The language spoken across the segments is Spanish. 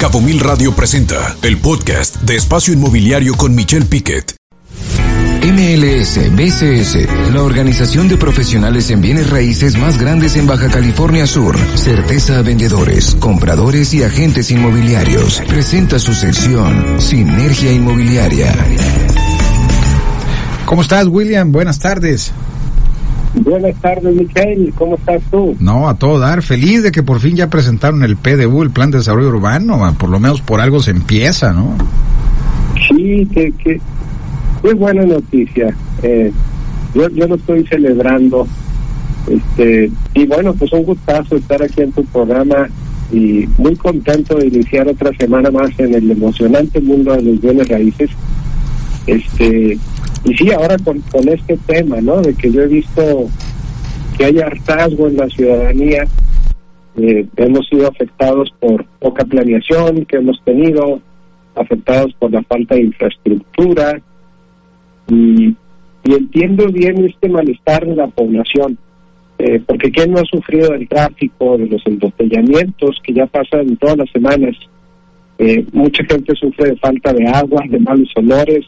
Cabo Mil Radio presenta el podcast de Espacio Inmobiliario con Michelle Piquet. MLS BCS, la organización de profesionales en bienes raíces más grandes en Baja California Sur. Certeza a vendedores, compradores y agentes inmobiliarios. Presenta su sección Sinergia Inmobiliaria. ¿Cómo estás, William? Buenas tardes. Buenas tardes, Michelle. ¿Cómo estás tú? No, a todo dar. Feliz de que por fin ya presentaron el PDU, el Plan de Desarrollo Urbano. Por lo menos por algo se empieza, ¿no? Sí, que, que qué buena noticia. Eh, yo, yo lo estoy celebrando. Este, y bueno, pues un gustazo estar aquí en tu programa y muy contento de iniciar otra semana más en el emocionante mundo de los bienes raíces. Este, y sí, ahora con, con este tema, ¿no? De que yo he visto que hay hartazgo en la ciudadanía, eh, hemos sido afectados por poca planeación que hemos tenido, afectados por la falta de infraestructura, y, entiendo bien este malestar de la población, eh, porque ¿quién no ha sufrido del tráfico, de los embotellamientos que ya pasan todas las semanas? Eh, mucha gente sufre de falta de agua, de malos olores,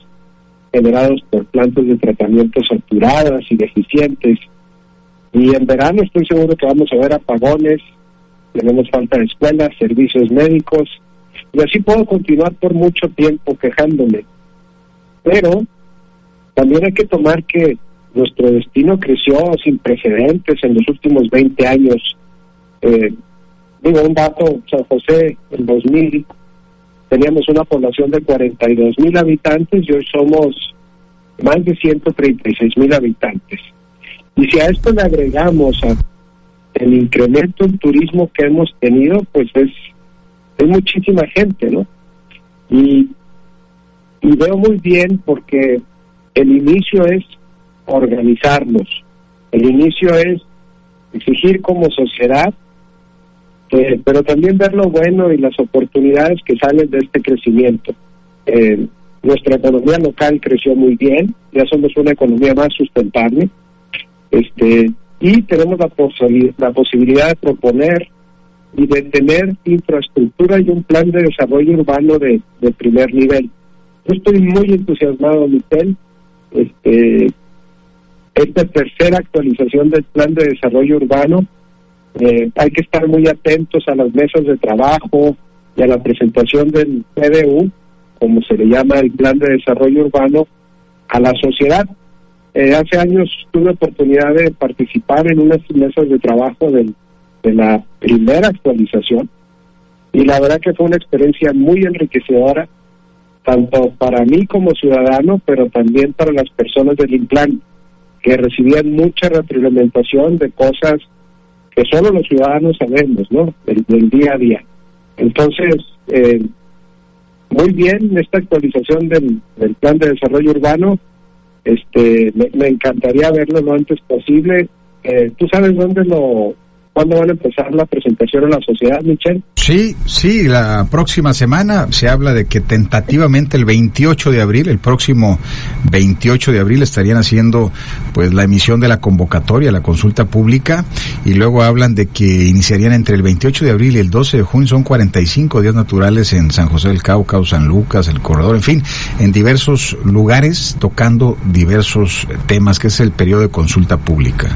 generados por plantas de tratamiento saturadas y deficientes. Y en verano estoy seguro que vamos a ver apagones, tenemos falta de escuelas, servicios médicos, y así puedo continuar por mucho tiempo quejándome. Pero también hay que tomar que nuestro destino creció sin precedentes en los últimos 20 años. Eh, digo, un dato, San José, en 2000 teníamos una población de 42 mil habitantes y hoy somos más de 136 mil habitantes. Y si a esto le agregamos el incremento en turismo que hemos tenido, pues es, es muchísima gente, ¿no? Y, y veo muy bien porque el inicio es organizarnos, el inicio es exigir como sociedad eh, pero también ver lo bueno y las oportunidades que salen de este crecimiento. Eh, nuestra economía local creció muy bien, ya somos una economía más sustentable, este, y tenemos la, la posibilidad de proponer y de tener infraestructura y un plan de desarrollo urbano de, de primer nivel. Yo estoy muy entusiasmado, Michel. Este, esta tercera actualización del plan de desarrollo urbano eh, hay que estar muy atentos a las mesas de trabajo y a la presentación del PDU, como se le llama el Plan de Desarrollo Urbano, a la sociedad. Eh, hace años tuve oportunidad de participar en unas mesas de trabajo de la primera actualización y la verdad que fue una experiencia muy enriquecedora, tanto para mí como ciudadano, pero también para las personas del INPLAN, que recibían mucha retroalimentación de cosas que solo los ciudadanos sabemos, ¿no? Del, día a día. Entonces, eh, muy bien esta actualización del, del, plan de desarrollo urbano. Este, me, encantaría verlo lo antes posible. Eh, ¿Tú sabes dónde lo ¿Cuándo van a empezar la presentación a la sociedad, Michelle? Sí, sí, la próxima semana se habla de que tentativamente el 28 de abril, el próximo 28 de abril estarían haciendo pues la emisión de la convocatoria, la consulta pública y luego hablan de que iniciarían entre el 28 de abril y el 12 de junio, son 45 días naturales en San José del Cauca, San Lucas, el Corredor, en fin, en diversos lugares tocando diversos temas, que es el periodo de consulta pública.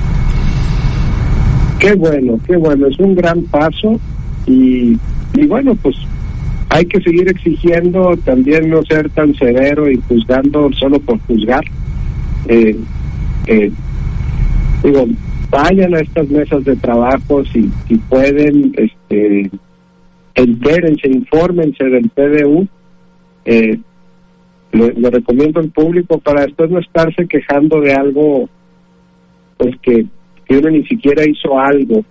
Qué bueno, qué bueno, es un gran paso y, bueno, pues hay que seguir exigiendo, también no ser tan severo y juzgando solo por juzgar. Eh, eh, digo, vayan a estas mesas de trabajo si, si pueden, este, entérense, infórmense del PDU. Eh, lo, recomiendo al público para después no estarse quejando de algo pues que que uno ni siquiera hizo algo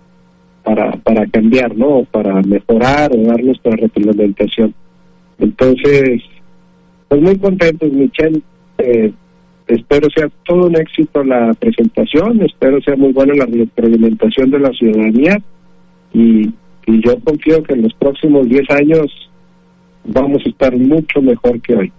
para, para cambiar, ¿no? Para mejorar o dar nuestra retroalimentación. Entonces, pues muy contentos, Michelle. Eh, espero sea todo un éxito la presentación, espero sea muy buena la retroalimentación de la ciudadanía y, y yo confío que en los próximos 10 años vamos a estar mucho mejor que hoy.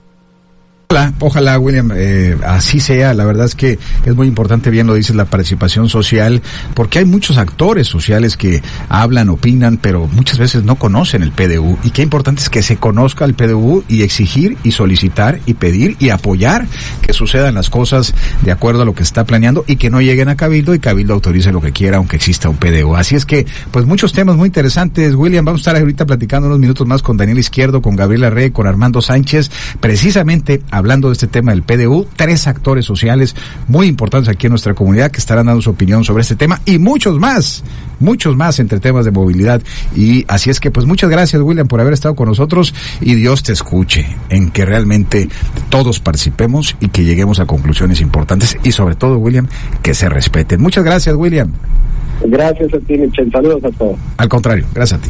Ojalá, William, eh, así sea. La verdad es que es muy importante, bien lo dices, la participación social, porque hay muchos actores sociales que hablan, opinan, pero muchas veces no conocen el PDU. Y qué importante es que se conozca el PDU y exigir y solicitar y pedir y apoyar que sucedan las cosas de acuerdo a lo que está planeando y que no lleguen a Cabildo y Cabildo autorice lo que quiera, aunque exista un PDU. Así es que, pues muchos temas muy interesantes. William, vamos a estar ahorita platicando unos minutos más con Daniel Izquierdo, con Gabriela Rey, con Armando Sánchez, precisamente hablando de este tema del PDU, tres actores sociales muy importantes aquí en nuestra comunidad que estarán dando su opinión sobre este tema y muchos más, muchos más entre temas de movilidad. Y así es que pues muchas gracias William por haber estado con nosotros y Dios te escuche en que realmente todos participemos y que lleguemos a conclusiones importantes y sobre todo William que se respeten. Muchas gracias William. Gracias a ti Michel, saludos a todos. Al contrario, gracias a ti.